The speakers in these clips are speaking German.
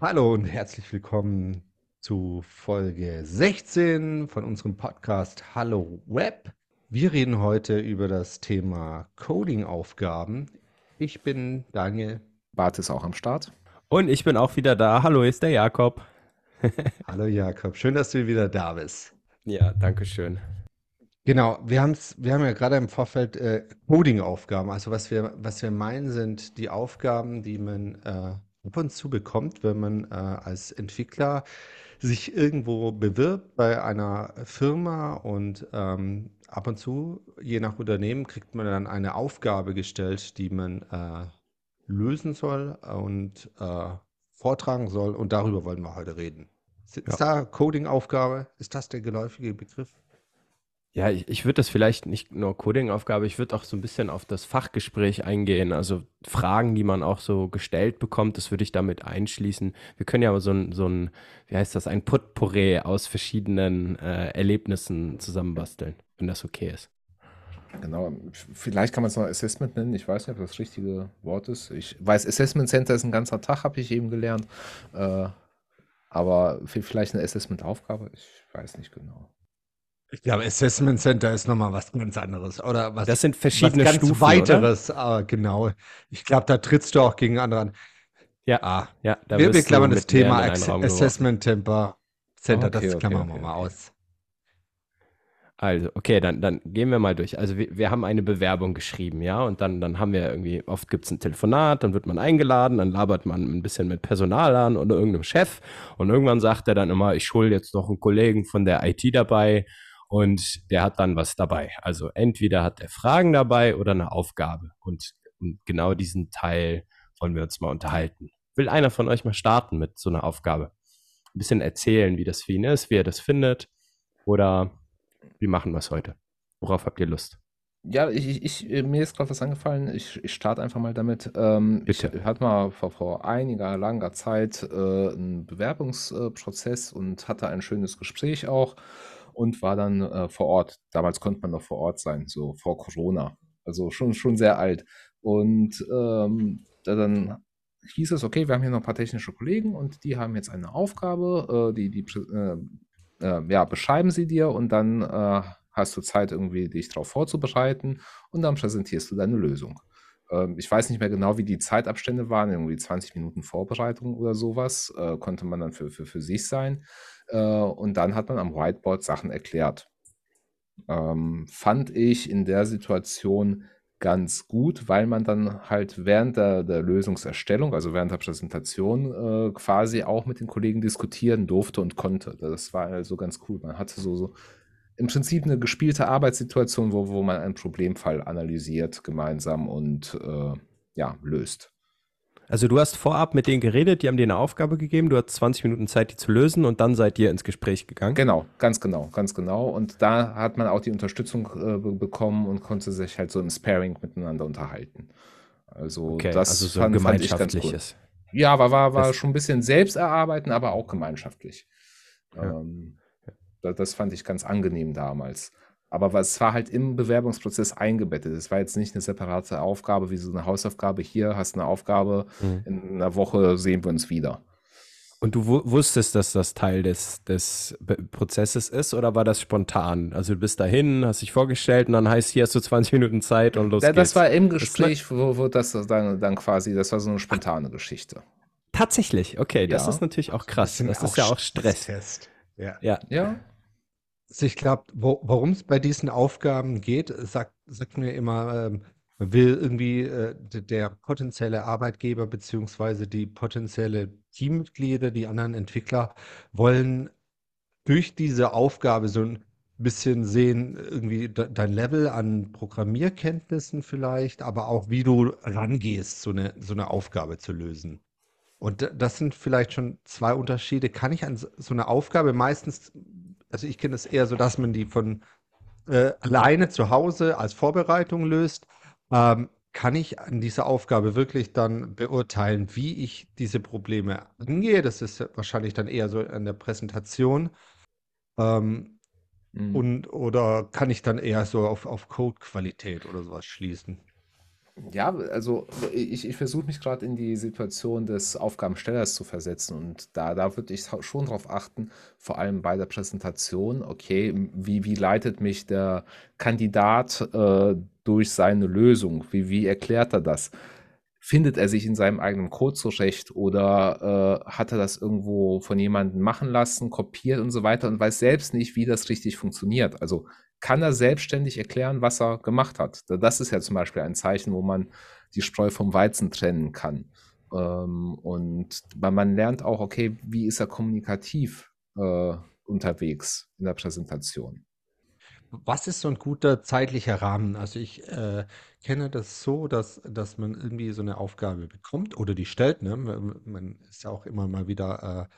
Hallo und herzlich willkommen zu Folge 16 von unserem Podcast Hallo Web. Wir reden heute über das Thema Coding-Aufgaben. Ich bin Daniel. Bart ist auch am Start. Und ich bin auch wieder da. Hallo, ist der Jakob. Hallo Jakob, schön, dass du wieder da bist. Ja, danke schön. Genau, wir, haben's, wir haben ja gerade im Vorfeld äh, Coding-Aufgaben. Also was wir, was wir meinen, sind die Aufgaben, die man äh, ab und zu bekommt, wenn man äh, als Entwickler sich irgendwo bewirbt bei einer Firma und ähm, ab und zu, je nach Unternehmen, kriegt man dann eine Aufgabe gestellt, die man äh, lösen soll und äh, vortragen soll. Und darüber wollen wir heute reden. Ist Ja. da Coding-Aufgabe? Ist das der geläufige Begriff? Ja, ich, ich würde das vielleicht nicht nur Coding-Aufgabe, ich würde auch so ein bisschen auf das Fachgespräch eingehen. Also Fragen, die man auch so gestellt bekommt, das würde ich damit einschließen. Wir können ja so ein, so ein, wie heißt das, ein Potpourri aus verschiedenen äh, Erlebnissen zusammenbasteln, wenn das okay ist. Genau. Vielleicht kann man es noch Assessment nennen. Ich weiß nicht, ob das das richtige Wort ist. Ich weiß, Assessment Center ist ein ganzer Tag, habe ich eben gelernt. Äh, aber vielleicht eine Assessment-Aufgabe. Ich weiß nicht genau. Ich glaube, Assessment Center ist nochmal was ganz anderes. Oder was, Das sind verschiedene was ganz Stufen, weiteres. Aber genau. Ich glaube, da trittst du auch gegen andere an. Ja, Ah, ja, da wir, wir klammern das Thema Ass. Assessment Temper Center, Okay, das okay, klammern wir okay, mal okay. aus. Also, okay, dann, dann gehen wir mal durch. Also wir, wir haben eine Bewerbung geschrieben, ja, und dann, dann haben wir irgendwie, oft gibt es ein Telefonat, dann wird man eingeladen, dann labert man ein bisschen mit Personal an oder irgendeinem Chef und irgendwann sagt er dann immer, ich hole jetzt noch einen Kollegen von der IT dabei und der hat dann was dabei. Also entweder hat er Fragen dabei oder eine Aufgabe und, und genau diesen Teil wollen wir uns mal unterhalten. Will einer von euch mal starten mit so einer Aufgabe? Ein bisschen erzählen, wie das für ihn ist, wie er das findet oder wie machen wir es heute? Worauf habt ihr Lust? Ja, ich, ich, äh, mir ist gerade was angefallen. Ich, ich starte einfach mal damit. Ähm, ich hatte mal vor, vor einiger langer Zeit äh, einen Bewerbungsprozess und hatte ein schönes Gespräch auch und war dann äh, vor Ort. Damals konnte man noch vor Ort sein, so vor Corona. Also schon, schon sehr alt. Und ähm, da dann hieß es, okay, wir haben hier noch ein paar technische Kollegen und die haben jetzt eine Aufgabe, äh, die, die äh, äh, ja, beschreiben sie dir und dann äh, hast du Zeit, irgendwie dich darauf vorzubereiten und dann präsentierst du deine Lösung. Ähm, ich weiß nicht mehr genau, wie die Zeitabstände waren, irgendwie 20 Minuten Vorbereitung oder sowas, konnte man dann für, für, für sich sein. Äh, und dann hat man am Whiteboard Sachen erklärt. Ähm, fand ich in der Situation ganz gut, weil man dann halt während der, der Lösungserstellung, also während der Präsentation, äh, quasi auch mit den Kollegen diskutieren durfte und konnte. Das war also ganz cool. Man hatte so, so im Prinzip eine gespielte Arbeitssituation, wo, wo man einen Problemfall analysiert gemeinsam und äh, ja, löst. Also du hast vorab mit denen geredet, die haben dir eine Aufgabe gegeben, du hast 20 Minuten Zeit, die zu lösen und dann seid ihr ins Gespräch gegangen. Genau, ganz genau, ganz genau. Und da hat man auch die Unterstützung äh, be- bekommen und konnte sich halt so im Sparing miteinander unterhalten. Also Okay, das also so fand, fand ich ganz cool. gemeinschaftliches. Ja, war, war, war Das- schon ein bisschen selbst erarbeiten, aber auch gemeinschaftlich. Ja. Ähm, da- das fand ich ganz angenehm damals. Aber was- es war halt im Bewerbungsprozess eingebettet. Es war jetzt nicht eine separate Aufgabe wie so eine Hausaufgabe. Hier hast du eine Aufgabe, Mhm. in einer Woche sehen wir uns wieder. Und du wu- wusstest, dass das Teil des, des Prozesses ist oder war das spontan? Also du bist dahin, hast dich vorgestellt und dann heißt, hier hast du 20 Minuten Zeit und los Ja, das geht's. war im Das Gespräch, wo, wo das dann, dann quasi, das war so eine spontane Geschichte. Tatsächlich, okay, das Ja. ist natürlich auch krass. sind Das ist ja auch Stress. Stresstest. Ja. Ja, Ja, ich glaube, wo, worum es bei diesen Aufgaben geht, sagt, sagt mir immer, ähm, will irgendwie äh, der potenzielle Arbeitgeber beziehungsweise die potenzielle Teammitglieder, die anderen Entwickler wollen durch diese Aufgabe so ein bisschen sehen, irgendwie de dein Level an Programmierkenntnissen vielleicht, aber auch wie du rangehst, so eine, so eine Aufgabe zu lösen. Und das sind vielleicht schon zwei Unterschiede. Kann ich an so eine Aufgabe meistens, also ich kenne es eher so, dass man die von äh, alleine zu Hause als Vorbereitung löst. Ähm, kann ich an dieser Aufgabe wirklich dann beurteilen, wie ich diese Probleme angehe? Das ist wahrscheinlich dann eher so an der Präsentation. Ähm, Mhm. und oder kann ich dann eher so auf, auf Codequalität oder sowas schließen? Ja, also ich, ich versuche mich gerade in die Situation des Aufgabenstellers zu versetzen und da, da würde ich schon darauf achten, vor allem bei der Präsentation, okay, wie, wie leitet mich der Kandidat äh, durch seine Lösung? Wie, wie erklärt er das? Findet er sich in seinem eigenen Code zurecht oder äh, hat er das irgendwo von jemandem machen lassen, kopiert und so weiter und weiß selbst nicht, wie das richtig funktioniert? Also kann er selbstständig erklären, was er gemacht hat. Das ist ja zum Beispiel ein Zeichen, wo man die Spreu vom Weizen trennen kann. Ähm, und man lernt auch, okay, wie ist er kommunikativ äh, unterwegs in der Präsentation. Was ist so ein guter zeitlicher Rahmen? Also ich äh, kenne das so, dass, dass man irgendwie so eine Aufgabe bekommt oder die stellt. Ne? Man ist ja auch immer mal wieder äh,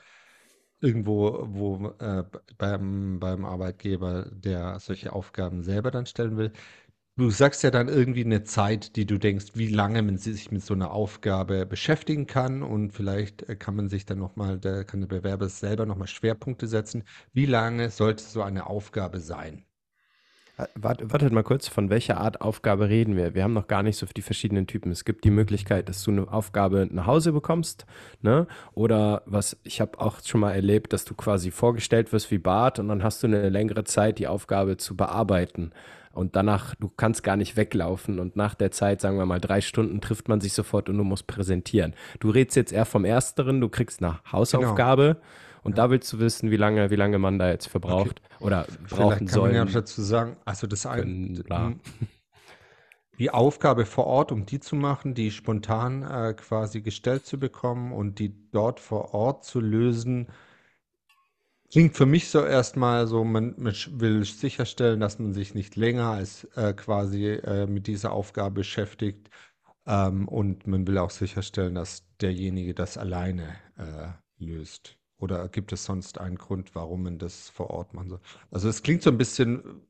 irgendwo, wo äh, beim, beim Arbeitgeber, der solche Aufgaben selber dann stellen will. Du sagst ja dann irgendwie eine Zeit, die du denkst, wie lange man sich mit so einer Aufgabe beschäftigen kann und vielleicht äh, kann man sich dann nochmal, da kann der Bewerber selber nochmal Schwerpunkte setzen. Wie lange sollte so eine Aufgabe sein? Wart, wartet mal kurz, von welcher Art Aufgabe reden wir? Wir haben noch gar nicht so die verschiedenen Typen. Es gibt die Möglichkeit, dass du eine Aufgabe nach Hause bekommst, ne? Oder was ich habe auch schon mal erlebt, dass du quasi vorgestellt wirst wie Bart und dann hast du eine längere Zeit, die Aufgabe zu bearbeiten. Und danach, du kannst gar nicht weglaufen und nach der Zeit, sagen wir mal drei Stunden, trifft man sich sofort und du musst präsentieren. Du redest jetzt eher vom Ersteren, du kriegst eine Hausaufgabe. Genau und ja. da willst du wissen, wie lange, wie lange man da jetzt verbraucht okay. oder brauchen soll. Kann man ja dazu sagen, also das eine, die Aufgabe vor Ort, um die zu machen, die spontan äh, quasi gestellt zu bekommen und die dort vor Ort zu lösen, klingt für mich so erstmal so, man, man will sicherstellen, dass man sich nicht länger als äh, quasi äh, mit dieser Aufgabe beschäftigt. Ähm, und man will auch sicherstellen, dass derjenige das alleine äh, löst. Oder gibt es sonst einen Grund, warum man das vor Ort machen soll? Also es klingt so ein bisschen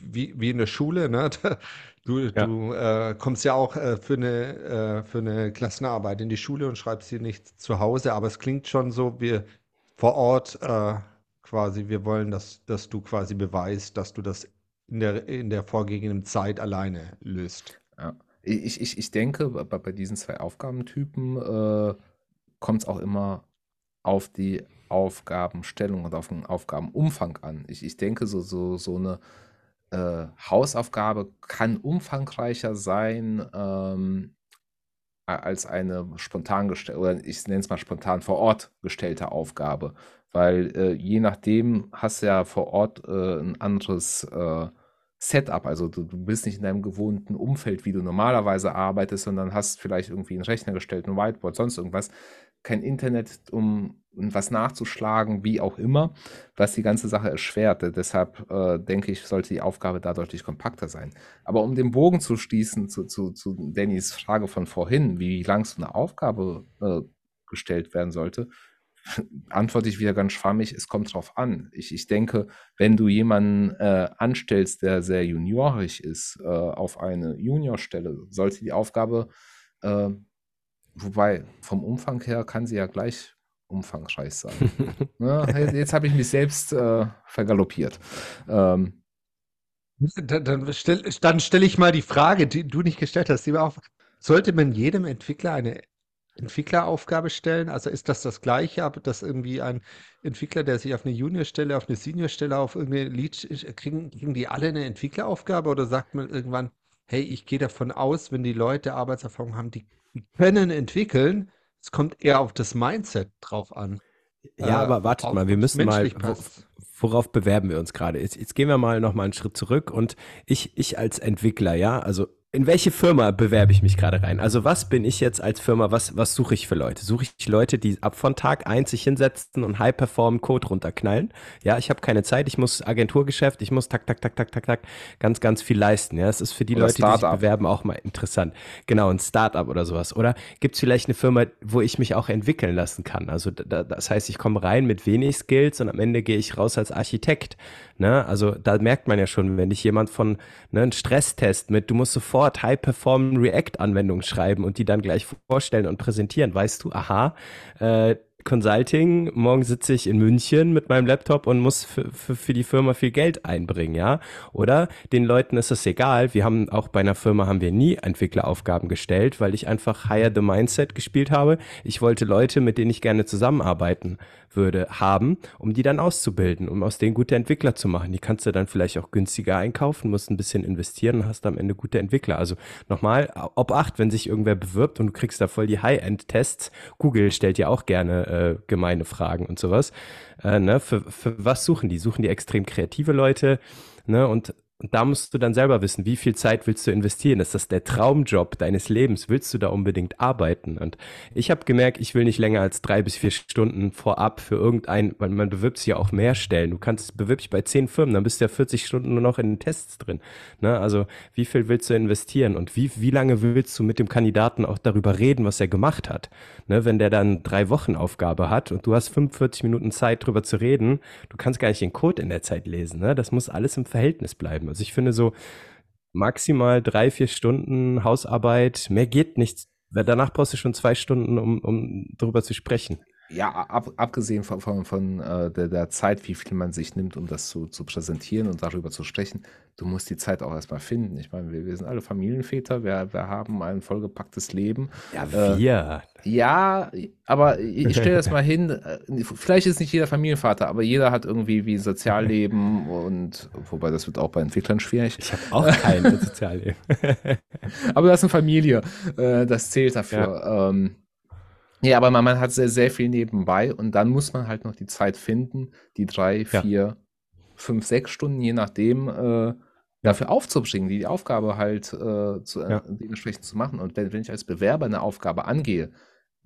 wie, wie in der Schule, ne? Du, ja. du äh, kommst ja auch äh, für eine, äh, für eine Klassenarbeit in die Schule und schreibst sie nicht zu Hause, aber es klingt schon so, wie vor Ort äh, quasi, wir wollen, dass, dass du quasi beweist, dass du das in der, in der vorgegebenen Zeit alleine löst. Ja. Ich, ich, ich denke, bei, bei diesen zwei Aufgabentypen äh, kommt es auch immer auf die Aufgabenstellung und auf den Aufgabenumfang an. Ich, ich denke, so, so, so eine äh, Hausaufgabe kann umfangreicher sein ähm, als eine spontan gestellte, oder ich nenne es mal spontan vor Ort gestellte Aufgabe. Weil äh, je nachdem hast du ja vor Ort äh, ein anderes äh, Setup. Also du, du, bist nicht in deinem gewohnten Umfeld, wie du normalerweise arbeitest, sondern hast vielleicht irgendwie einen Rechner gestellt, ein Whiteboard, sonst irgendwas kein Internet, um was nachzuschlagen, wie auch immer, was die ganze Sache erschwert. Deshalb äh, denke ich, sollte die Aufgabe da deutlich kompakter sein. Aber um den Bogen zu schließen zu, zu, zu Dannys Frage von vorhin, wie lang so eine Aufgabe äh, gestellt werden sollte, antworte ich wieder ganz schwammig, es kommt drauf an. Ich, ich denke, wenn du jemanden äh, anstellst, der sehr juniorisch ist, äh, auf eine Juniorstelle, sollte die Aufgabe äh, Wobei, vom Umfang her kann sie ja gleich umfangreich sein. ja, ne, jetzt habe ich mich selbst äh, vergaloppiert. Ähm, dann, dann stelle stell ich mal die Frage, die du nicht gestellt hast. Auf, sollte man jedem Entwickler eine Entwickleraufgabe stellen? Also ist das das Gleiche, aber dass irgendwie ein Entwickler, der sich auf eine Juniorstelle, auf eine Seniorstelle, auf irgendeine Lead, kriegen, kriegen die alle eine Entwickleraufgabe oder sagt man irgendwann, hey, ich gehe davon aus, wenn die Leute Arbeitserfahrung haben, die können entwickeln. Es kommt eher auf das Mindset drauf an. Ja, äh, aber wartet mal, wir müssen mal, worauf bewerben wir uns gerade? Jetzt, jetzt, gehen wir mal noch mal einen Schritt zurück und ich, ich als Entwickler, ja, also in welche Firma bewerbe ich mich gerade rein? Also was bin ich jetzt als Firma, was, was suche ich für Leute? Suche ich Leute, die ab von Tag eins sich hinsetzen und high-perform Code runterknallen? Ja, ich habe keine Zeit, ich muss Agenturgeschäft, ich muss tak, tak, tak, tak, tak, tak, ganz, ganz viel leisten. Ja, es ist für die oder Leute, die sich bewerben, auch mal interessant. Genau, ein Startup oder sowas. Oder gibt es vielleicht eine Firma, wo ich mich auch entwickeln lassen kann? Also da, das heißt, ich komme rein mit wenig Skills und am Ende gehe ich raus als Architekt. Ne? Also da merkt man ja schon, wenn dich jemand von ne, einen Stresstest mit, du musst sofort High-Performing React-Anwendungen schreiben und die dann gleich vorstellen und präsentieren, weißt du, aha, äh, Consulting, morgen sitze ich in München mit meinem Laptop und muss für, die Firma viel Geld einbringen, ja. Oder den Leuten ist es egal. Wir haben auch bei einer Firma haben wir nie Entwickleraufgaben gestellt, weil ich einfach Hire the Mindset gespielt habe. Ich wollte Leute, mit denen ich gerne zusammenarbeiten würde, haben, um die dann auszubilden, um aus denen gute Entwickler zu machen. Die kannst du dann vielleicht auch günstiger einkaufen, musst ein bisschen investieren und hast am Ende gute Entwickler. Also nochmal, ob acht, wenn sich irgendwer bewirbt und du kriegst da voll die High-End-Tests. Google stellt ja auch gerne äh, gemeine Fragen und sowas. Äh, ne? für, für was suchen die? Suchen die extrem kreative Leute? Ne? Und und da musst du dann selber wissen, wie viel Zeit willst du investieren? Ist das der Traumjob deines Lebens? Willst du da unbedingt arbeiten? Und ich habe gemerkt, ich will nicht länger als drei bis vier Stunden vorab für irgendein, weil man bewirbt sich ja auch mehr Stellen. Du kannst bewirb dich bei zehn Firmen, dann bist du ja 40 Stunden nur noch in den Tests drin. Ne? Also wie viel willst du investieren und wie, wie lange willst du mit dem Kandidaten auch darüber reden, was er gemacht hat? Ne? Wenn der dann drei Wochen Aufgabe hat und du hast 45 Minuten Zeit drüber zu reden, du kannst gar nicht den Code in der Zeit lesen. Ne? Das muss alles im Verhältnis bleiben bleiben. Also ich finde so maximal drei, vier Stunden Hausarbeit, mehr geht nichts. Danach brauchst du schon zwei Stunden, um, um darüber zu sprechen. Ja, ab, abgesehen von, von, von äh, der, der, Zeit, wie viel man sich nimmt, um das zu, zu präsentieren und darüber zu sprechen, du musst die Zeit auch erstmal finden. Ich meine, wir, wir sind alle Familienväter, wir, wir haben ein vollgepacktes Leben. Ja, äh, wir. Äh, ja, aber ich stelle das mal hin, äh, vielleicht ist nicht jeder Familienvater, aber jeder hat irgendwie wie ein Sozialleben und, wobei das wird auch bei Entwicklern schwierig. Ich habe auch kein Sozialleben. aber du hast eine Familie, äh, das zählt dafür. Ja. Ähm, ja, aber man, man hat sehr, sehr viel nebenbei und dann muss man halt noch die Zeit finden, die drei, vier, ja. fünf, sechs Stunden, je nachdem, äh, dafür aufzubringen, die, die Aufgabe halt äh, zu, äh, ja. dementsprechend zu machen. Und wenn, wenn ich als Bewerber eine Aufgabe angehe,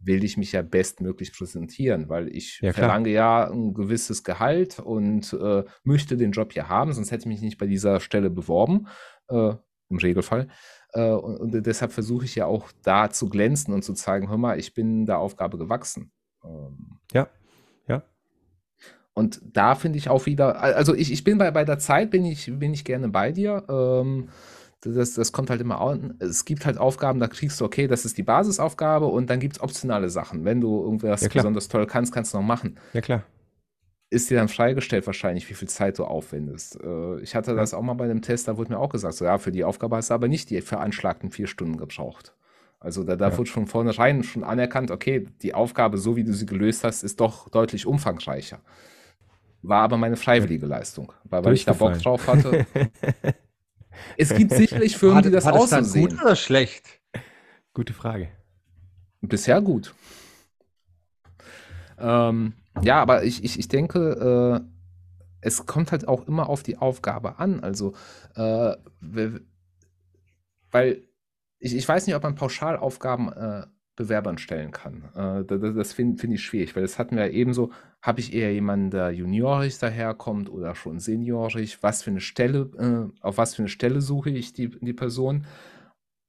will ich mich ja bestmöglich präsentieren, weil ich ja, verlange ja ein gewisses Gehalt und äh, möchte den Job hier haben, sonst hätte ich mich nicht bei dieser Stelle beworben, äh, im Regelfall. Äh, und, und, deshalb versuche ich ja auch da zu glänzen und zu zeigen, hör mal, ich bin der Aufgabe gewachsen. Ähm, ja, ja. Und da finde ich auch wieder, also ich, ich bin bei, bei der Zeit, bin ich, bin ich gerne bei dir. Ähm, das, das kommt halt immer an. Es gibt halt Aufgaben, da kriegst du, okay, das ist die Basisaufgabe und dann gibt es optionale Sachen. Wenn du irgendwas ja, besonders toll kannst, kannst du noch machen. Ja, klar ist dir dann freigestellt wahrscheinlich, wie viel Zeit du aufwendest. Äh, ich hatte das auch mal bei einem Test, da wurde mir auch gesagt, so ja, für die Aufgabe hast du aber nicht die veranschlagten vier Stunden gebraucht. Also da, da ja. wurde von vornherein schon anerkannt, okay, die Aufgabe, so wie du sie gelöst hast, ist doch deutlich umfangreicher. War aber meine freiwillige Leistung, weil, weil ich da Bock drauf hatte. es gibt sicherlich Firmen, die das auch so sehen. Gut oder schlecht? Gute Frage. Bisher gut. Ähm, ja, aber ich, ich, ich denke, äh, es kommt halt auch immer auf die Aufgabe an. Also, äh, weil ich, ich weiß nicht, ob man Pauschalaufgaben äh, Bewerbern stellen kann. Äh, das, das finde find ich schwierig, weil das hatten wir ja ebenso. Habe ich eher jemanden, der juniorisch daherkommt oder schon seniorisch? Was für eine Stelle, äh, auf was für eine Stelle suche ich die, die Person?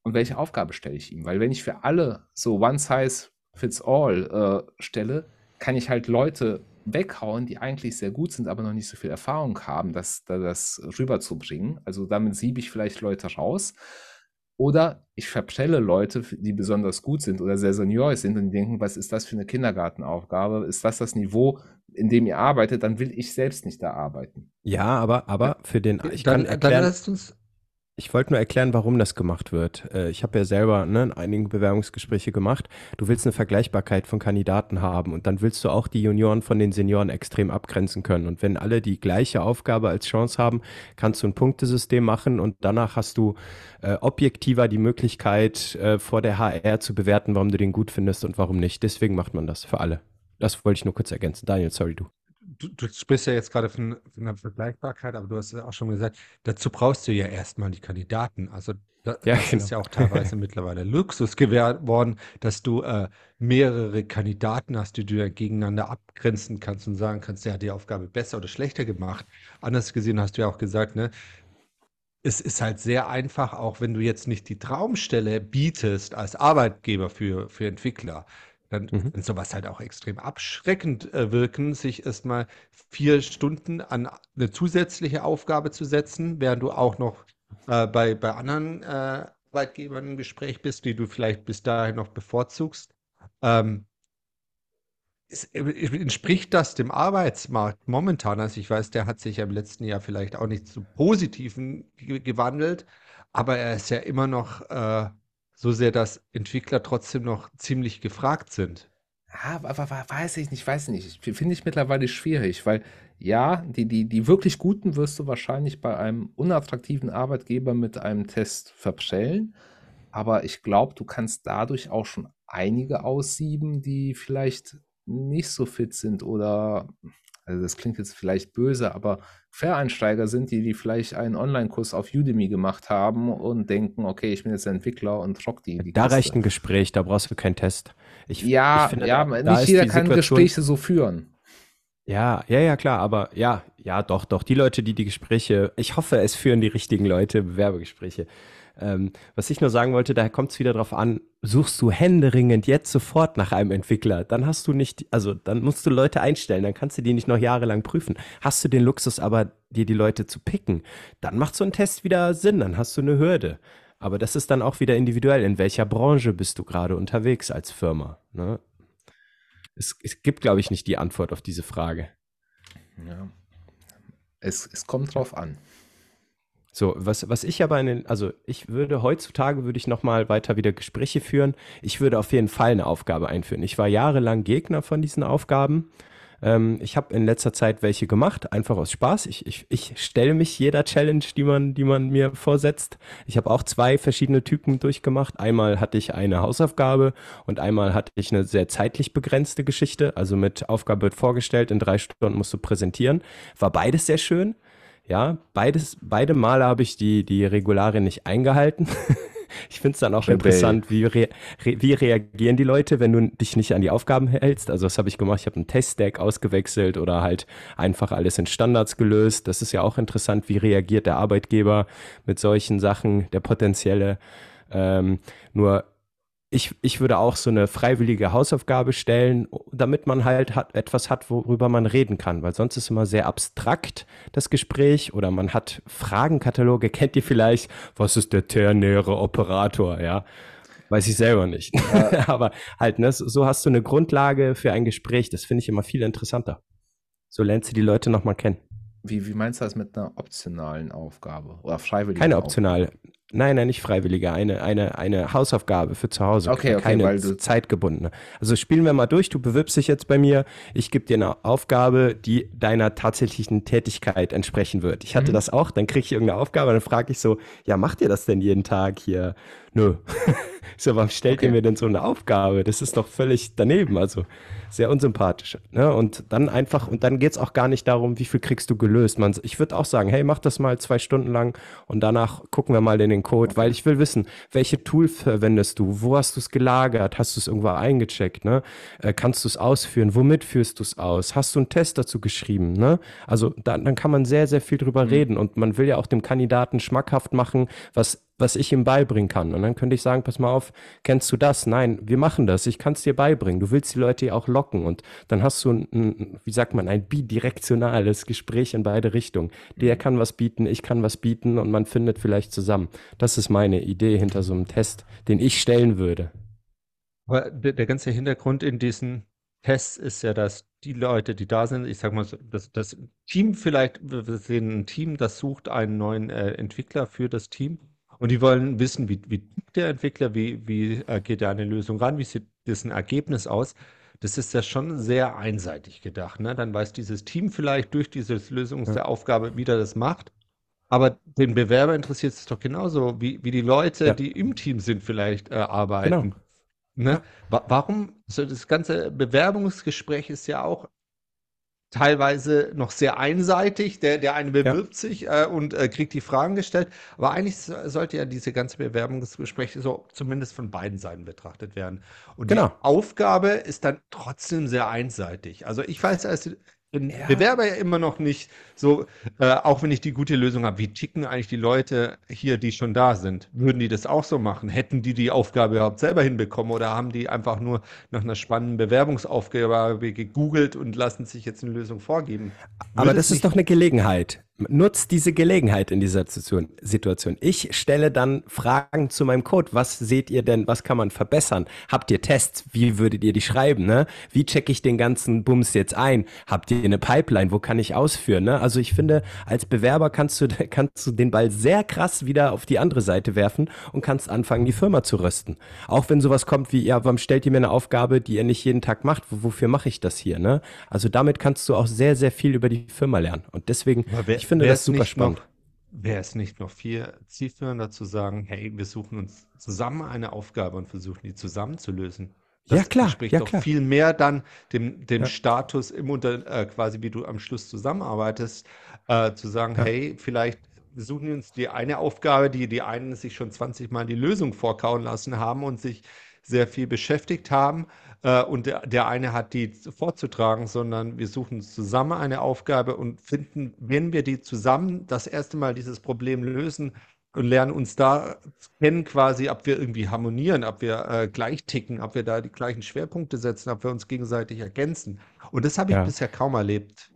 Und welche Aufgabe stelle ich ihm? Weil wenn ich für alle so One Size Fits All äh, stelle, kann ich halt Leute weghauen, die eigentlich sehr gut sind, aber noch nicht so viel Erfahrung haben, das, das rüberzubringen. Also damit siebe ich vielleicht Leute raus. Oder ich verprelle Leute, die besonders gut sind oder sehr senior sind und die denken, was ist das für eine Kindergartenaufgabe? Ist das das Niveau, in dem ihr arbeitet? Dann will ich selbst nicht da arbeiten. Ja, aber, aber für den, ich dann, kann erklären, dann lasst uns, ich wollte nur erklären, warum das gemacht wird. Äh, ich habe ja selber ne, einige Bewerbungsgespräche gemacht. Du willst eine Vergleichbarkeit von Kandidaten haben und dann willst du auch die Junioren von den Senioren extrem abgrenzen können. Und wenn alle die gleiche Aufgabe als Chance haben, kannst du ein Punktesystem machen und danach hast du äh, objektiver die Möglichkeit, äh, vor der HR zu bewerten, warum du den gut findest und warum nicht. Deswegen macht man das für alle. Das wollte ich nur kurz ergänzen. Daniel, sorry, du du, du sprichst ja jetzt gerade von, von der Vergleichbarkeit, aber du hast ja auch schon gesagt, dazu brauchst du ja erstmal die Kandidaten. Also da, ja, das genau. ist ja auch teilweise mittlerweile Luxus geworden, dass du äh, mehrere Kandidaten hast, die du ja gegeneinander abgrenzen kannst und sagen kannst, der hat die Aufgabe besser oder schlechter gemacht. Anders gesehen hast du ja auch gesagt, ne, es ist halt sehr einfach, auch wenn du jetzt nicht die Traumstelle bietest als Arbeitgeber für, für Entwickler, dann mhm. kann sowas halt auch extrem abschreckend äh, wirken, sich erstmal vier Stunden an eine zusätzliche Aufgabe zu setzen, während du auch noch äh, bei, bei anderen äh, Arbeitgebern im Gespräch bist, die du vielleicht bis dahin noch bevorzugst. Ähm, entspricht das dem Arbeitsmarkt momentan? Also ich weiß, der hat sich ja im letzten Jahr vielleicht auch nicht zu Positiven gewandelt, aber er ist ja immer noch äh, so sehr, dass Entwickler trotzdem noch ziemlich gefragt sind. Ja, weiß ich nicht, weiß ich nicht. Finde ich mittlerweile schwierig, weil ja, die, die, die wirklich guten wirst du wahrscheinlich bei einem unattraktiven Arbeitgeber mit einem Test verprellen. Aber ich glaube, du kannst dadurch auch schon einige aussieben, die vielleicht nicht so fit sind oder, also das klingt jetzt vielleicht böse, aber Quereinsteiger sind, die, die vielleicht einen Online-Kurs auf Udemy gemacht haben und denken, okay, ich bin jetzt Entwickler und rock die. die da Kiste. reicht ein Gespräch, da brauchst du keinen Test. Ich, ja, ich finde, ja, da, nicht jeder kann Gespräche so führen. Ja, ja, ja, klar, aber ja, ja, doch, doch. Die Leute, die die Gespräche, ich hoffe, es führen die richtigen Leute Bewerbegespräche. Ähm, was ich nur sagen wollte, da kommt es wieder drauf an, suchst du händeringend jetzt sofort nach einem Entwickler, dann hast du nicht, also dann musst du Leute einstellen, dann kannst du die nicht noch jahrelang prüfen. Hast du den Luxus aber, dir die Leute zu picken, dann macht so ein Test wieder Sinn, dann hast du eine Hürde. Aber das ist dann auch wieder individuell. In welcher Branche bist du gerade unterwegs als Firma? Ne? Es, es gibt, glaube ich, nicht die Antwort auf diese Frage. Ja. Es, es kommt drauf an. So, was, was ich aber in den, also ich würde heutzutage würde ich nochmal weiter wieder Gespräche führen. Ich würde auf jeden Fall eine Aufgabe einführen. Ich war jahrelang Gegner von diesen Aufgaben. Ähm, ich habe in letzter Zeit welche gemacht, einfach aus Spaß. Ich, ich, ich stelle mich jeder Challenge, die man, die man mir vorsetzt. Ich habe auch zwei verschiedene Typen durchgemacht. Einmal hatte ich eine Hausaufgabe und einmal hatte ich eine sehr zeitlich begrenzte Geschichte. Also mit Aufgabe wird vorgestellt, in drei Stunden musst du präsentieren. War beides sehr schön. Ja, beides, beide Male habe ich die, die Regularien nicht eingehalten. ich finde es dann auch Schön interessant, wie, rea wie reagieren die Leute, wenn du dich nicht an die Aufgaben hältst. Also das habe ich gemacht. Ich habe einen Teststack ausgewechselt oder halt einfach alles in Standards gelöst. Das ist ja auch interessant, wie reagiert der Arbeitgeber mit solchen Sachen, der potenzielle. Ähm, nur ich, ich würde auch so eine freiwillige Hausaufgabe stellen, damit man halt hat, etwas hat, worüber man reden kann, weil sonst ist immer sehr abstrakt das Gespräch oder man hat Fragenkataloge, kennt ihr vielleicht, was ist der ternäre Operator, ja? Weiß ich selber nicht. Ja. Aber halt, ne, so hast du eine Grundlage für ein Gespräch, das finde ich immer viel interessanter. So lernst du die Leute nochmal kennen. Wie, wie meinst du das mit einer optionalen Aufgabe oder freiwilligen? Keine optionale. Nein, nein, nicht freiwillige, eine, eine, eine Hausaufgabe für zu Hause. Okay, okay, keine zeitgebundene. Also spielen wir mal durch, du bewirbst dich jetzt bei mir, ich gebe dir eine Aufgabe, die deiner tatsächlichen Tätigkeit entsprechen wird. Ich hatte mhm. das auch, dann kriege ich irgendeine Aufgabe, dann frage ich so, ja, macht ihr das denn jeden Tag hier? Nö. so, warum stellt okay. ihr mir denn so eine Aufgabe? Das ist doch völlig daneben. Also sehr unsympathisch. Ne? Und dann einfach, und dann geht es auch gar nicht darum, wie viel kriegst du gelöst. Man, ich würde auch sagen, hey, mach das mal zwei Stunden lang und danach gucken wir mal in den Code, weil ich will wissen, welche Tool verwendest du, wo hast du es gelagert, hast du es irgendwo eingecheckt, ne? Äh, kannst du es ausführen, womit führst du es aus, hast du einen Test dazu geschrieben, ne? Also da, dann kann man sehr, sehr viel drüber mhm. reden und man will ja auch dem Kandidaten schmackhaft machen, was was ich ihm beibringen kann. Und dann könnte ich sagen, pass mal auf, kennst du das? Nein, wir machen das. Ich kann es dir beibringen. Du willst die Leute ja auch locken. Und dann hast du, ein, wie sagt man, ein bidirektionales Gespräch in beide Richtungen. Der mhm. kann was bieten, ich kann was bieten und man findet vielleicht zusammen. Das ist meine Idee hinter so einem Test, den ich stellen würde. Aber der, der ganze Hintergrund in diesen Tests ist ja, dass die Leute, die da sind, ich sag mal, das, das Team vielleicht, wir sehen ein Team, das sucht einen neuen äh, Entwickler für das Team und die wollen wissen, wie, wie der Entwickler, wie, wie äh, geht er an eine Lösung ran, wie sieht dessen Ergebnis aus. Das ist ja schon sehr einseitig gedacht. Ne? Dann weiß dieses Team vielleicht durch diese Lösungsaufgabe, ja. wie der das macht. Aber den Bewerber interessiert es doch genauso, wie, wie die Leute, ja. die im Team sind, vielleicht äh, arbeiten. Genau. Ne? Warum? So das ganze Bewerbungsgespräch ist ja auch teilweise noch sehr einseitig. Der, der eine bewirbt ja. sich äh, und äh, kriegt die Fragen gestellt. Aber eigentlich sollte ja diese ganze Bewerbungsgespräche so zumindest von beiden Seiten betrachtet werden. Und genau. die Aufgabe ist dann trotzdem sehr einseitig. Also ich weiß, als bin ja. Bewerber ja immer noch nicht so, äh, auch wenn ich die gute Lösung habe, wie ticken eigentlich die Leute hier, die schon da sind? Würden die das auch so machen? Hätten die die Aufgabe überhaupt selber hinbekommen oder haben die einfach nur nach einer spannenden Bewerbungsaufgabe gegoogelt und lassen sich jetzt eine Lösung vorgeben? Aber das ist doch eine Gelegenheit nutzt diese Gelegenheit in dieser Situation. Ich stelle dann Fragen zu meinem Code. Was seht ihr denn? Was kann man verbessern? Habt ihr Tests? Wie würdet ihr die schreiben? Ne? Wie checke ich den ganzen Bums jetzt ein? Habt ihr eine Pipeline? Wo kann ich ausführen? Ne? Also ich finde, als Bewerber kannst du, kannst du den Ball sehr krass wieder auf die andere Seite werfen und kannst anfangen, die Firma zu rösten. Auch wenn sowas kommt wie, ja, warum stellt ihr mir eine Aufgabe, die ihr nicht jeden Tag macht? Wofür mache ich das hier? Ne? Also damit kannst du auch sehr, sehr viel über die Firma lernen. Und deswegen, ich finde das super spannend. Wäre es nicht noch viel zielführender zu sagen, hey, wir suchen uns zusammen eine Aufgabe und versuchen die zusammen zu lösen? Das ja, klar. entspricht ja, doch klar. viel mehr dann dem, dem ja. Status im Unter, äh, quasi wie du am Schluss zusammenarbeitest, äh, zu sagen, ja. hey, vielleicht wir suchen uns die eine Aufgabe, die die einen sich schon 20 Mal die Lösung vorkauen lassen haben und sich sehr viel beschäftigt haben äh, und der, der eine hat die vorzutragen, sondern wir suchen zusammen eine Aufgabe und finden, wenn wir die zusammen das erste Mal dieses Problem lösen und lernen uns da kennen quasi, ob wir irgendwie harmonieren, ob wir äh, gleich ticken, ob wir da die gleichen Schwerpunkte setzen, ob wir uns gegenseitig ergänzen. Und das habe ich ja. bisher kaum erlebt.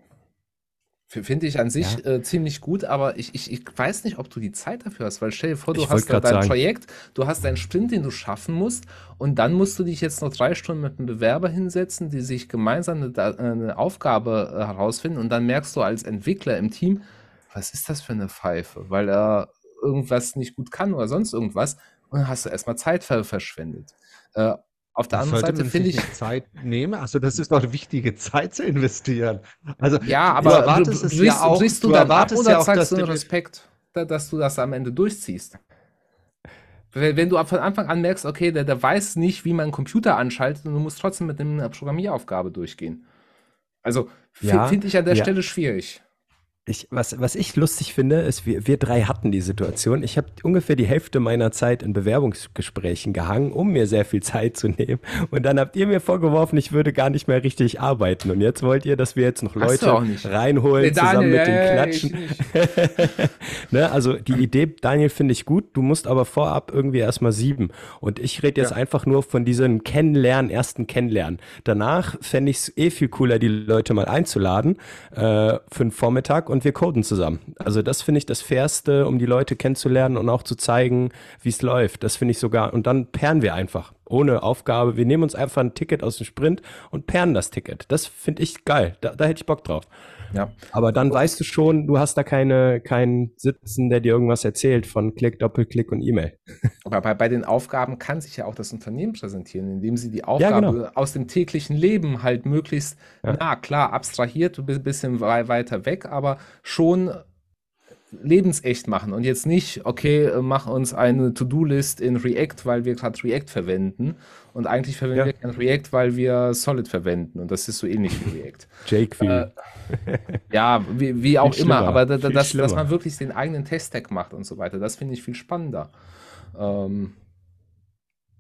Finde ich an sich ja. äh, ziemlich gut, aber ich, ich, ich weiß nicht, ob du die Zeit dafür hast, weil stell dir vor, du ich hast da dein sagen. Projekt, du hast deinen Sprint, den du schaffen musst, und dann musst du dich jetzt noch drei Stunden mit einem Bewerber hinsetzen, die sich gemeinsam eine, eine Aufgabe äh, herausfinden, und dann merkst du als Entwickler im Team, was ist das für eine Pfeife, weil er irgendwas nicht gut kann oder sonst irgendwas, und dann hast du erstmal Zeit verschwendet. Äh, auf der anderen Seite finde ich Zeit nehmen. Also das ist doch eine wichtige Zeit zu investieren. Also ja, aber du erwartest du, es ja auch. Brichst du, du dann ab oder ja auch, zeigst du Respekt, dass du das am Ende durchziehst? Wenn du von Anfang an merkst, okay, der, der weiß nicht, wie man einen Computer anschaltet und du musst trotzdem mit einer Programmieraufgabe durchgehen. Also ja, finde ich an der ja. Stelle schwierig. Ich, was, was ich lustig finde, ist, wir, wir drei hatten die Situation. Ich habe ungefähr die Hälfte meiner Zeit in Bewerbungsgesprächen gehangen, um mir sehr viel Zeit zu nehmen. Und dann habt ihr mir vorgeworfen, ich würde gar nicht mehr richtig arbeiten. Und jetzt wollt ihr, dass wir jetzt noch Leute reinholen, nee, zusammen mit den Klatschen. ne, also die Idee, Daniel, finde ich gut. Du musst aber vorab irgendwie erstmal sieben. Und ich rede jetzt ja. einfach nur von diesem Kennenlernen, ersten Kennenlernen. Danach fände ich es eh viel cooler, die Leute mal einzuladen äh, für einen Vormittag und wir coden zusammen. Also das finde ich das Fairste, um die Leute kennenzulernen und auch zu zeigen, wie es läuft. Das finde ich sogar. Und dann perren wir einfach. Ohne Aufgabe. Wir nehmen uns einfach ein Ticket aus dem Sprint und perren das Ticket. Das finde ich geil. Da, da hätte ich Bock drauf. Ja. Aber dann weißt du schon, du hast da keine, keinen Sitzen, der dir irgendwas erzählt von Klick, Doppelklick und E-Mail. Aber bei, bei den Aufgaben kann sich ja auch das Unternehmen präsentieren, indem sie die Aufgabe ja, genau. aus dem täglichen Leben halt möglichst, ja. na klar, abstrahiert, du bist ein bisschen weiter weg, aber schon lebensecht machen und jetzt nicht, okay, äh, mach uns eine To-Do-List in React, weil wir gerade React verwenden und eigentlich verwenden ja. wir kein React, weil wir Solid verwenden und das ist so ähnlich wie React. Jake äh, Ja, wie, wie auch immer, aber da, dass, dass man wirklich den eigenen Test-Tag macht und so weiter, das finde ich viel spannender. Ähm,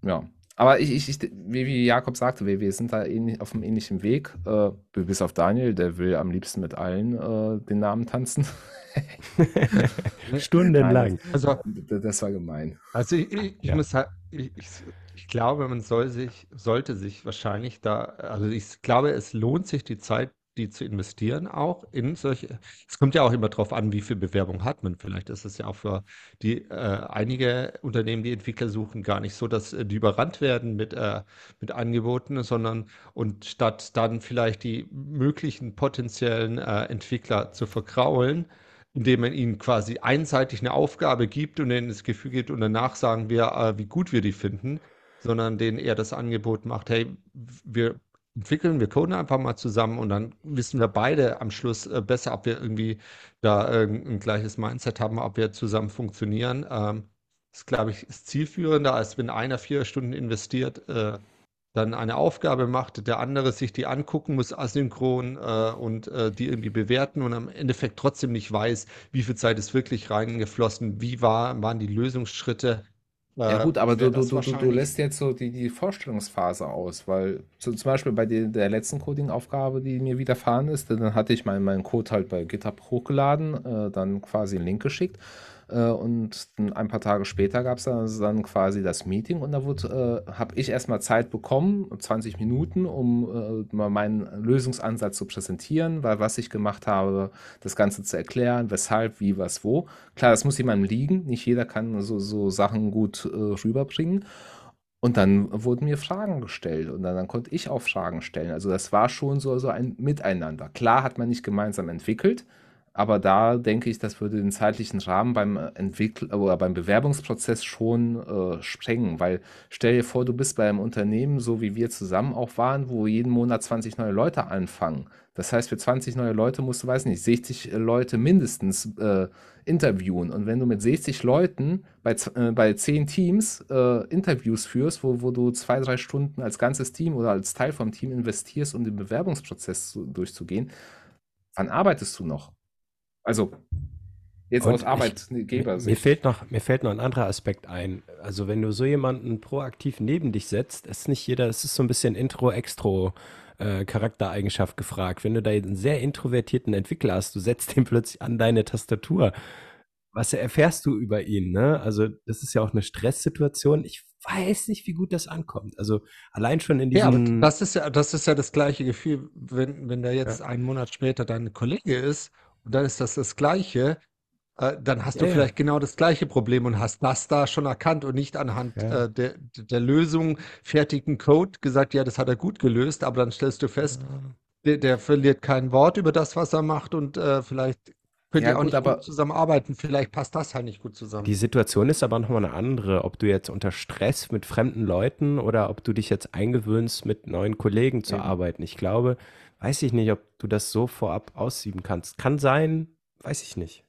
ja, aber ich, ich, ich, wie, wie Jakob sagte, wir, wir sind da ähnlich, auf einem ähnlichen Weg. Äh, bis auf Daniel, der will am liebsten mit allen äh, den Namen tanzen. Stundenlang. Also, das war gemein. Also ich, ich, ja. muss halt, ich, ich, glaube, man soll sich, sollte sich wahrscheinlich da, also ich glaube, es lohnt sich die Zeit die zu investieren auch in solche. Es kommt ja auch immer darauf an, wie viel Bewerbung hat man. Vielleicht ist es ja auch für die äh, einige Unternehmen, die Entwickler suchen, gar nicht so, dass äh, die überrannt werden mit, äh, mit Angeboten, sondern und statt dann vielleicht die möglichen potenziellen äh, Entwickler zu verkraulen, indem man ihnen quasi einseitig eine Aufgabe gibt und ihnen das Gefühl gibt und danach sagen wir, äh, wie gut wir die finden, sondern denen eher das Angebot macht, hey, wir entwickeln, wir coden einfach mal zusammen und dann wissen wir beide am Schluss äh, besser, ob wir irgendwie da äh, ein gleiches Mindset haben, ob wir zusammen funktionieren. Ähm, das glaube ich, ist zielführender, als wenn einer vier Stunden investiert, äh, dann eine Aufgabe macht, der andere sich die angucken muss, asynchron äh, und äh, die irgendwie bewerten und am Endeffekt trotzdem nicht weiß, wie viel Zeit ist wirklich reingeflossen, wie war, waren die Lösungsschritte, ja gut, aber du, du, du, du, lässt jetzt so die, die Vorstellungsphase aus, weil so zum Beispiel bei der, der letzten Coding-Aufgabe, die mir widerfahren ist, dann hatte ich meinen mein Code halt bei GitHub hochgeladen, äh, dann quasi einen Link geschickt und ein paar Tage später gab es dann, dann quasi das Meeting und da äh, habe ich erstmal Zeit bekommen, 20 Minuten, um äh, mal meinen Lösungsansatz zu präsentieren, weil was ich gemacht habe, das Ganze zu erklären, weshalb, wie, was, wo. Klar, das muss jemandem liegen. Nicht jeder kann so, so Sachen gut äh, rüberbringen. Und dann wurden mir Fragen gestellt und dann, dann, konnte ich auch Fragen stellen. Also das war schon so, so ein Miteinander. Klar hat man nicht gemeinsam entwickelt, aber da denke ich, das würde den zeitlichen Rahmen beim Entwickl oder beim Bewerbungsprozess schon äh, sprengen, weil stell dir vor, du bist bei einem Unternehmen, so wie wir zusammen auch waren, wo jeden Monat 20 neue Leute anfangen. Das heißt, für 20 neue Leute musst du, weiß nicht, 60 Leute mindestens äh, interviewen. Und wenn du mit 60 Leuten bei, äh, bei 10 Teams äh, Interviews führst, wo, wo du zwei, drei Stunden als ganzes Team oder als Teil vom Team investierst, um den Bewerbungsprozess zu, durchzugehen, wann arbeitest du noch? Also jetzt Und aus Arbeitgebersicht. Mir fehlt, noch, mir fällt noch ein anderer Aspekt ein. Also wenn du so jemanden proaktiv neben dich setzt, ist nicht jeder, es ist so ein bisschen Intro-Extro. Äh, Charaktereigenschaft gefragt. Wenn du da einen sehr introvertierten Entwickler hast, du setzt ihn plötzlich an deine Tastatur. Was erfährst du über ihn? Ne? Also das ist ja auch eine Stresssituation. Ich weiß nicht, wie gut das ankommt. Also allein schon in Ja, diesem das ist ja, das ist ja das gleiche Gefühl, wenn, wenn der jetzt Ja. einen Monat später dein Kollege ist und dann ist das das Gleiche, äh, dann hast du Ja, ja. vielleicht genau das gleiche Problem und hast das da schon erkannt und nicht anhand Ja. äh, der, der Lösung, fertigen Code gesagt, ja, das hat er gut gelöst, aber dann stellst du fest, der, der verliert kein Wort über das, was er macht und äh, vielleicht könnt Ja, ihr auch gut, nicht aber gut zusammenarbeiten. Vielleicht passt das halt nicht gut zusammen. Die Situation ist aber nochmal eine andere, ob du jetzt unter Stress mit fremden Leuten oder ob du dich jetzt eingewöhnst, mit neuen Kollegen zu Eben. arbeiten. Ich glaube, weiß ich nicht, ob du das so vorab aussieben kannst. Kann sein, weiß ich nicht.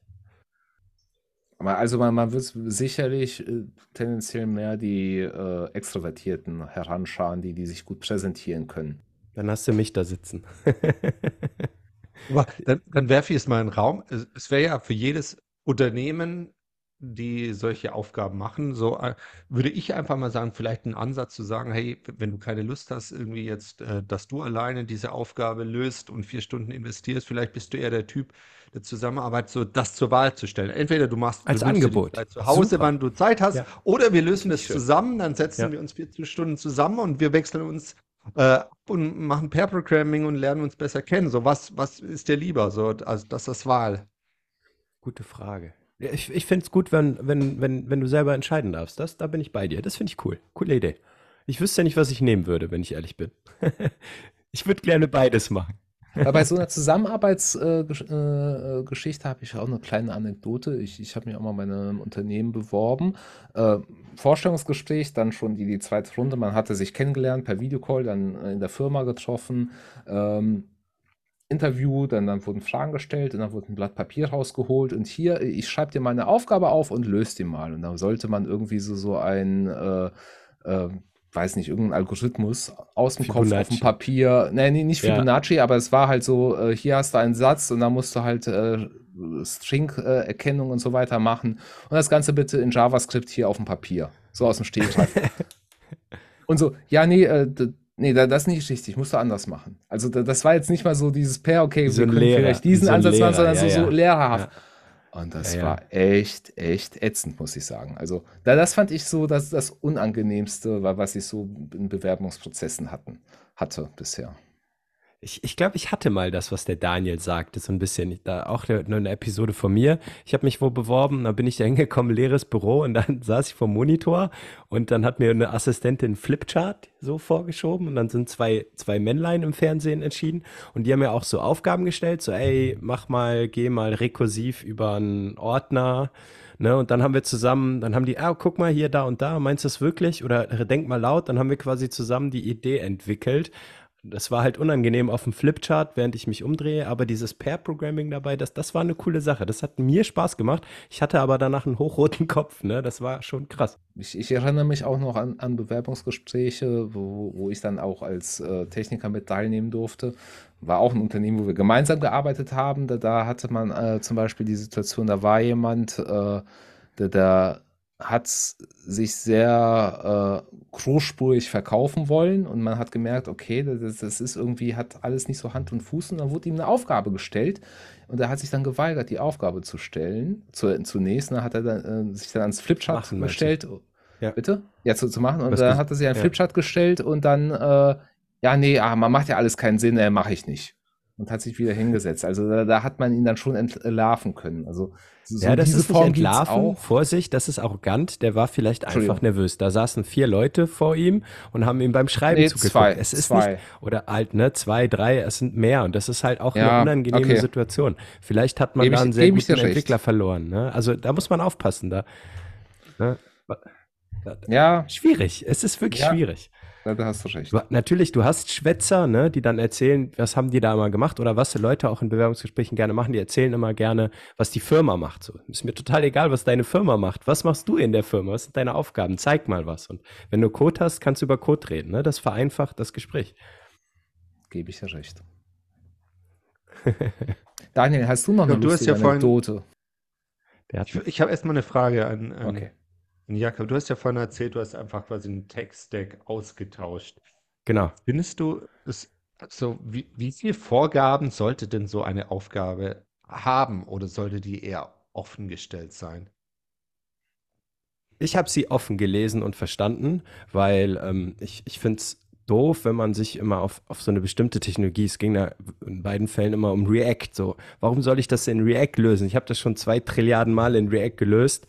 Aber also man, man wird sicherlich äh, tendenziell mehr die äh, Extrovertierten heranschauen, die, die sich gut präsentieren können. Dann hast du mich da sitzen. Aber dann, dann werfe ich es mal in den Raum. Es, es wäre ja für jedes Unternehmen, die solche Aufgaben machen, so äh, würde ich einfach mal sagen, vielleicht ein Ansatz zu sagen, hey, wenn du keine Lust hast, irgendwie jetzt, äh, dass du alleine diese Aufgabe löst und vier Stunden investierst, vielleicht bist du eher der Typ der Zusammenarbeit, so das zur Wahl zu stellen. Entweder du machst Als du Angebot. Zu Hause, Super. wann du Zeit hast, Ja. oder wir lösen das zusammen, dann setzen Ja. wir uns vier Stunden zusammen und wir wechseln uns äh, ab und machen Pair-Programming und lernen uns besser kennen. So, was, was ist dir lieber? So, also das ist Wahl. Gute Frage. Ich ich finde es gut, wenn, wenn, wenn, wenn du selber entscheiden darfst. Das, da bin ich bei dir. Das finde ich cool. Coole Idee. Ich wüsste ja nicht, was ich nehmen würde, wenn ich ehrlich bin. ich würde gerne beides machen. Bei so einer Zusammenarbeitsgeschichte äh, Geschichte habe ich auch eine kleine Anekdote. Ich, ich habe mich auch mal bei einem Unternehmen beworben. Äh, Vorstellungsgespräch, dann schon die, die zweite Runde. Man hatte sich kennengelernt per Videocall, dann äh, in der Firma getroffen. Ähm, Interview, dann, dann wurden Fragen gestellt und dann wurde ein Blatt Papier rausgeholt und hier, ich schreibe dir meine Aufgabe auf und löse die mal. Und dann sollte man irgendwie so, so ein, äh, äh, weiß nicht, irgendeinen Algorithmus aus dem Kopf auf Fibonacci. dem Papier, nee, nee, nicht Ja. Fibonacci, aber es war halt so, äh, hier hast du einen Satz und dann musst du halt äh, String-Erkennung und so weiter machen. Und das Ganze bitte in JavaScript hier auf dem Papier, so aus dem Stegreif. und so, ja, nee, äh, Nee, da, das ist nicht richtig, musst du anders machen. Also da, das war jetzt nicht mal so dieses Pair, okay, so wir können Lehrer, vielleicht diesen so Ansatz machen, sondern ja, so, so ja. lehrerhaft. Und das Ja, ja. war echt, echt ätzend, muss ich sagen. Also da, das fand ich so das, das Unangenehmste, wa- was ich so in Bewerbungsprozessen hatten, hatte bisher. Ich, ich glaube, ich hatte mal das, was der Daniel sagte, so ein bisschen. Da auch eine, Episode von mir. Ich habe mich wo beworben, da bin ich da hingekommen, leeres Büro und dann saß ich vor Monitor und dann hat mir eine Assistentin Flipchart so vorgeschoben und dann sind zwei, zwei Männlein im Fernsehen entschieden und die haben mir auch so Aufgaben gestellt, so ey, mach mal, geh mal rekursiv über einen Ordner. Ne, und dann haben wir zusammen, dann haben die, ah, guck mal hier, da und da, meinst du das wirklich? Oder denk mal laut, dann haben wir quasi zusammen die Idee entwickelt. Das war halt unangenehm auf dem Flipchart, während ich mich umdrehe, aber dieses Pair-Programming dabei, das, das war eine coole Sache. Das hat mir Spaß gemacht. Ich hatte aber danach einen hochroten Kopf, ne? Das war schon krass. Ich, ich erinnere mich auch noch an, an Bewerbungsgespräche, wo, wo ich dann auch als äh, Techniker mit teilnehmen durfte. War auch ein Unternehmen, wo wir gemeinsam gearbeitet haben. Da, da hatte man äh, zum Beispiel die Situation, da war jemand, äh, der, der hat sich sehr äh, großspurig verkaufen wollen und man hat gemerkt, okay, das, das ist irgendwie, hat alles nicht so Hand und Fuß und dann wurde ihm eine Aufgabe gestellt und er hat sich dann geweigert, die Aufgabe zu stellen. Zu, zunächst dann hat er dann, äh, sich dann ans Flipchart Machen, gestellt. Ja. Bitte? Ja, zu, zu machen. Und Was dann hat er sich an ja. Flipchart gestellt und dann, äh, ja, nee, ah, man macht ja alles keinen Sinn, äh, mache ich nicht. Und hat sich wieder hingesetzt. Also da, da hat man ihn dann schon entlarven können. Also so ja, das diese ist Form entlarven. auch. Vorsicht, das ist arrogant. Der war vielleicht einfach nervös. Da saßen vier Leute vor ihm und haben ihm beim Schreiben Nee, zugeguckt. zwei, Es ist zwei. nicht, oder halt, ne, zwei, drei, es sind mehr. Und das ist halt auch Ja, eine unangenehme okay. Situation. Vielleicht hat man Gebe da ich- einen sehr guten dir recht. Entwickler verloren. Ne? Also da muss man aufpassen. Da, ne? Ja, Schwierig. Es ist wirklich Ja. schwierig. Da da hast du recht. Natürlich, du hast Schwätzer, ne, die dann erzählen, was haben die da mal gemacht oder was die Leute auch in Bewerbungsgesprächen gerne machen. Die erzählen immer gerne, was die Firma macht. So, ist mir total egal, was deine Firma macht. Was machst du in der Firma? Was sind deine Aufgaben? Zeig mal was. Und wenn du Code hast, kannst du über Code reden. Ne? Das vereinfacht das Gespräch. Gebe ich dir recht. Daniel, hast du noch eine du hast ja vorhin- Anekdote? Der hat, Ich, ich habe erstmal eine Frage an, an, Okay. Jakob. Du hast ja vorhin erzählt, du hast einfach quasi einen Tech-Stack ausgetauscht. genau. Findest du, es, so, wie, wie viele Vorgaben sollte denn so eine Aufgabe haben oder sollte die eher offen gestellt sein? Ich habe sie offen gelesen und verstanden, weil ähm, ich, ich finde es doof, wenn man sich immer auf, auf so eine bestimmte Technologie, es ging da in beiden Fällen immer um React, so, warum soll ich das in React lösen? Ich habe das schon zwei Trilliarden Mal in React gelöst.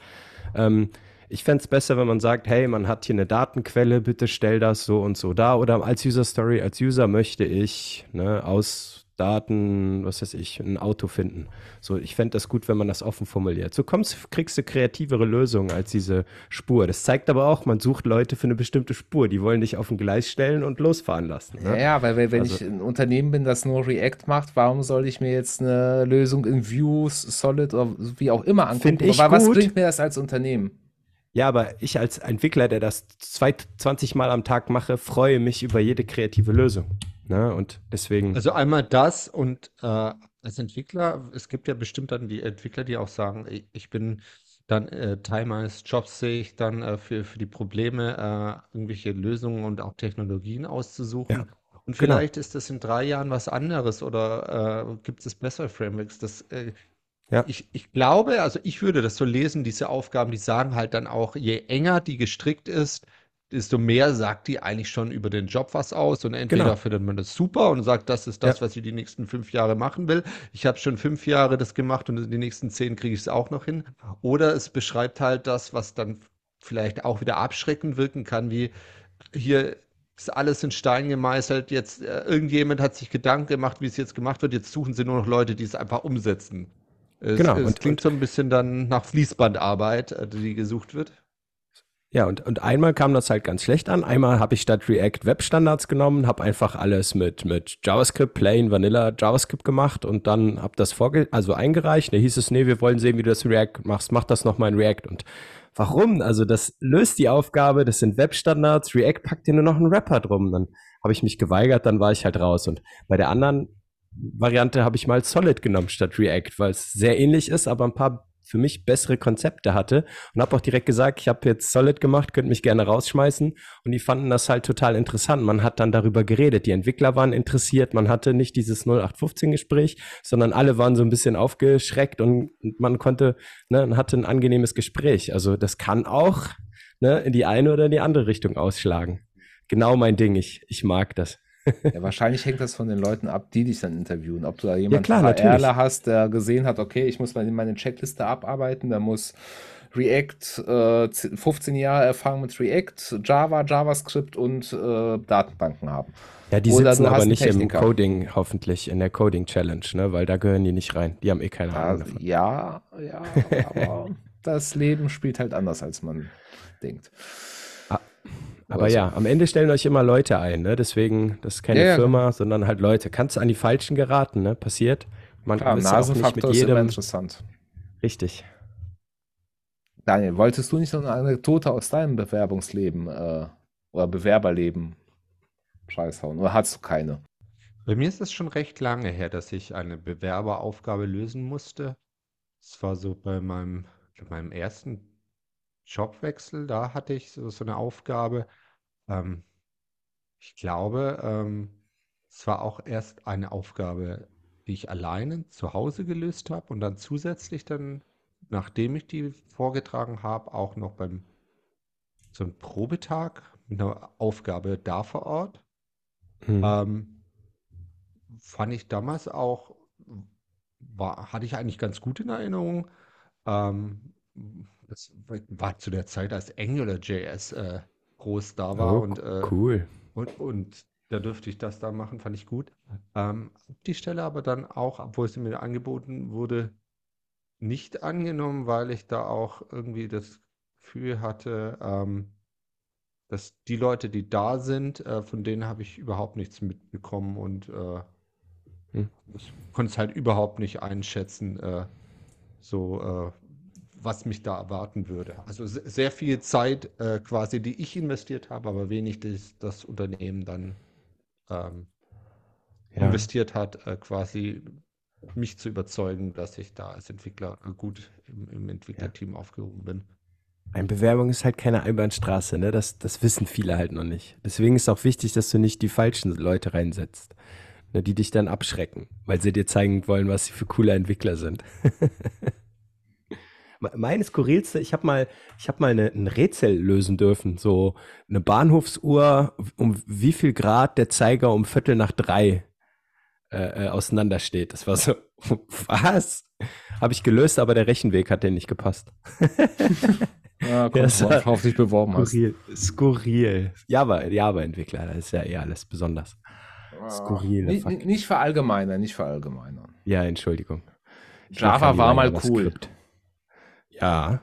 Ähm, ich fände es besser, wenn man sagt, hey, man hat hier eine Datenquelle, bitte stell das so und so da. Oder als User Story, als User möchte ich ne, aus Daten, was weiß ich, ein Auto finden. So, ich fände das gut, wenn man das offen formuliert. So kommst, kriegst du kreativere Lösungen als diese Spur. Das zeigt aber auch, man sucht Leute für eine bestimmte Spur. Die wollen dich auf ein Gleis stellen und losfahren lassen. Ja, Ne? ja, weil wenn Also- ich ein Unternehmen bin, das nur React macht, warum soll ich mir jetzt eine Lösung in Vue, Solid oder wie auch immer angucken? Ich Weil was gut. bringt mir das als Unternehmen? Ja, aber ich als Entwickler, der das zwei, 20 Mal am Tag mache, freue mich über jede kreative Lösung. Ne? Und deswegen. Also einmal das und äh, als Entwickler, es gibt ja bestimmt dann die Entwickler, die auch sagen, ich, bin dann äh, Teil meines Jobs, sehe ich dann äh, für, für die Probleme äh, irgendwelche Lösungen und auch Technologien auszusuchen. Ja, Und genau. vielleicht ist das in drei Jahren was anderes oder äh, gibt es bessere Frameworks. Das, äh, Ja. ich, ich glaube, also ich würde das so lesen, diese Aufgaben, die sagen halt dann auch, je enger die gestrickt ist, desto mehr sagt die eigentlich schon über den Job was aus. Und entweder Genau. findet man das super und sagt, das ist das, Ja. was ich die nächsten fünf Jahre machen will. Ich habe schon fünf Jahre das gemacht und in den nächsten zehn kriege ich es auch noch hin. Oder es beschreibt halt das, was dann vielleicht auch wieder abschreckend wirken kann, wie hier ist alles in Stein gemeißelt. Jetzt äh, irgendjemand hat sich Gedanken gemacht, wie es jetzt gemacht wird. Jetzt suchen sie nur noch Leute, die es einfach umsetzen. Es, Genau, es und- klingt so ein bisschen dann nach Fließbandarbeit, äh, die gesucht wird. Ja, und, und einmal kam das halt ganz schlecht an. Einmal habe ich statt React Webstandards genommen, habe einfach alles mit, mit JavaScript, Plain Vanilla JavaScript gemacht und dann habe das vorge also eingereicht. Da hieß es, nee, wir wollen sehen, wie du das in React machst. Mach das nochmal in React. Und warum? Also das löst die Aufgabe, das sind Webstandards, React packt dir nur noch einen Wrapper drum. Dann habe ich mich geweigert, dann war ich halt raus. Und bei der anderen Variante habe ich mal Solid genommen statt React, weil es sehr ähnlich ist, aber ein paar für mich bessere Konzepte hatte und habe auch direkt gesagt, ich habe jetzt Solid gemacht, könnt mich gerne rausschmeißen und die fanden das halt total interessant. Man hat dann darüber geredet, die Entwickler waren interessiert, man hatte nicht dieses 0815 Gespräch, sondern alle waren so ein bisschen aufgeschreckt und man konnte, ne, hatte ein angenehmes Gespräch. Also das kann auch ne, in die eine oder in die andere Richtung ausschlagen. Genau mein Ding, ich, ich mag das. Ja, wahrscheinlich hängt das von den Leuten ab, die dich dann interviewen. Ob du da jemanden klar, VRler natürlich. hast, der gesehen hat, okay, ich muss mal meine Checkliste abarbeiten, der muss React, äh, 15 Jahre Erfahrung mit React, Java, JavaScript und äh, Datenbanken haben. Ja, die Oder sitzen aber nicht im Techniker. Coding, hoffentlich in der Coding Challenge, ne, weil da gehören die nicht rein. Die haben eh keine Ja, Ahnung davon. ja, ja, aber das Leben spielt halt anders, als man denkt. Aber Oder so. ja, am Ende stellen euch immer Leute ein, ne? Deswegen, das ist keine Ja, ja, Firma, sondern halt Leute. Kannst du an die Falschen geraten, ne? Passiert. Man Klar, ist ja auch nicht mit Nasenfaktor ist immer jedem. interessant. Richtig. Daniel, wolltest du nicht noch eine Anekdote aus deinem Bewerbungsleben äh, oder Bewerberleben scheißhauen? Oder hast du keine? Bei mir ist es schon recht lange her, dass ich eine Bewerberaufgabe lösen musste. Es war so bei meinem, bei meinem ersten Jobwechsel, da hatte ich so, so eine Aufgabe. Ähm, ich glaube, ähm, es war auch erst eine Aufgabe, die ich alleine zu Hause gelöst habe und dann zusätzlich dann, nachdem ich die vorgetragen habe, auch noch beim so einem Probetag mit einer Aufgabe da vor Ort. Hm. Ähm, fand ich damals auch, war, hatte ich eigentlich ganz gut in Erinnerung. Ähm, das war zu der Zeit, als AngularJS äh, groß da war Oh, und, äh, cool. und, und da dürfte ich das da machen, fand ich gut. Ähm, die Stelle aber dann auch, obwohl sie mir angeboten wurde, nicht angenommen, weil ich da auch irgendwie das Gefühl hatte, ähm, dass die Leute, die da sind, äh, von denen habe ich überhaupt nichts mitbekommen und äh, Hm. ich konnte es halt überhaupt nicht einschätzen, äh, so äh, was mich da erwarten würde. Also se- sehr viel Zeit äh, quasi, die ich investiert habe, aber wenig das, das Unternehmen dann ähm, Ja. investiert hat, äh, quasi mich zu überzeugen, dass ich da als Entwickler äh, gut im, im Entwicklerteam aufgehoben bin. Eine Bewerbung ist halt keine Einbahnstraße, ne? Das, das wissen viele halt noch nicht. Deswegen ist auch wichtig, dass du nicht die falschen Leute reinsetzt, ne, die dich dann abschrecken, weil sie dir zeigen wollen, was sie für coole Entwickler sind. Me- Meine skurrilste, ich habe mal, ich habe mal eine, ein Rätsel lösen dürfen, so eine Bahnhofsuhr, um wie viel Grad der Zeiger um Viertel nach drei äh, äh, auseinandersteht. Das war so, was? Habe ich gelöst, aber der Rechenweg hat denen nicht gepasst. Ja, Ja, es kommt war auf dich beworben hast. Skurril. Skurril. Java, Java-Entwickler, das ist ja eh alles besonders. Skurrile Nicht, Fakten. nicht verallgemeinern, nicht verallgemeinern. Ja, Entschuldigung. Ich Java war mal cool. JavaScript. Ja,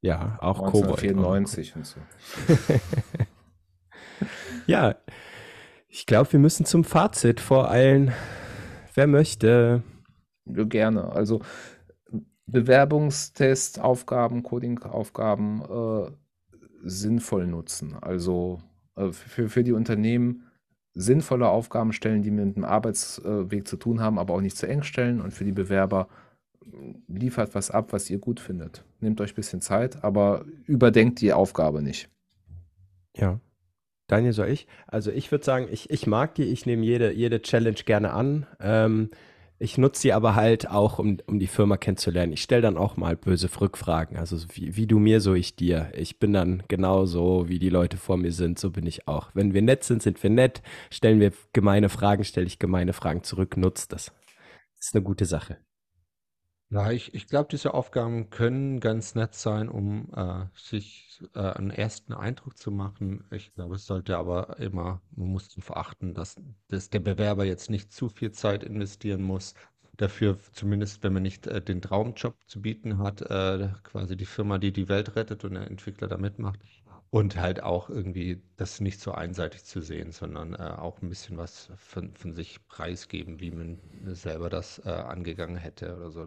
ja, auch Cobol. 1994 und so. Ja, ich glaube, wir müssen zum Fazit voreilen. Wer möchte? Gerne. Also Bewerbungstest, Aufgaben, Coding-Aufgaben äh, sinnvoll nutzen. Also äh, für, für die Unternehmen sinnvolle Aufgaben stellen, die mit dem Arbeitsweg zu tun haben, aber auch nicht zu eng stellen. Und für die Bewerber liefert was ab, was ihr gut findet. Nehmt euch ein bisschen Zeit, aber überdenkt die Aufgabe nicht. Ja. Daniel, soll ich? Also ich würde sagen, ich, ich mag die, ich nehme jede, jede Challenge gerne an. Ähm, ich nutze sie aber halt auch, um, um die Firma kennenzulernen. Ich stelle dann auch mal böse Rückfragen. Also so wie, wie du mir, so ich dir. Ich bin dann genauso, wie die Leute vor mir sind, so bin ich auch. Wenn wir nett sind, sind wir nett. Stellen wir gemeine Fragen, stelle ich gemeine Fragen zurück. Nutzt das. Das ist eine gute Sache. Ja, ich, ich glaube, diese Aufgaben können ganz nett sein, um äh, sich äh, einen ersten Eindruck zu machen. Ich glaube, es sollte aber immer, man muss darauf achten, dass, dass der Bewerber jetzt nicht zu viel Zeit investieren muss. Dafür, zumindest wenn man nicht äh, den Traumjob zu bieten hat, äh, quasi die Firma, die die Welt rettet und der Entwickler da mitmacht. Und halt auch irgendwie das nicht so einseitig zu sehen, sondern äh, auch ein bisschen was von, von sich preisgeben, wie man selber das äh, angegangen hätte oder so.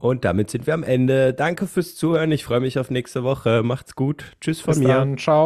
Und damit sind wir am Ende. Danke fürs Zuhören. Ich freue mich auf nächste Woche. Macht's gut. Tschüss von Bis mir. dann, ciao.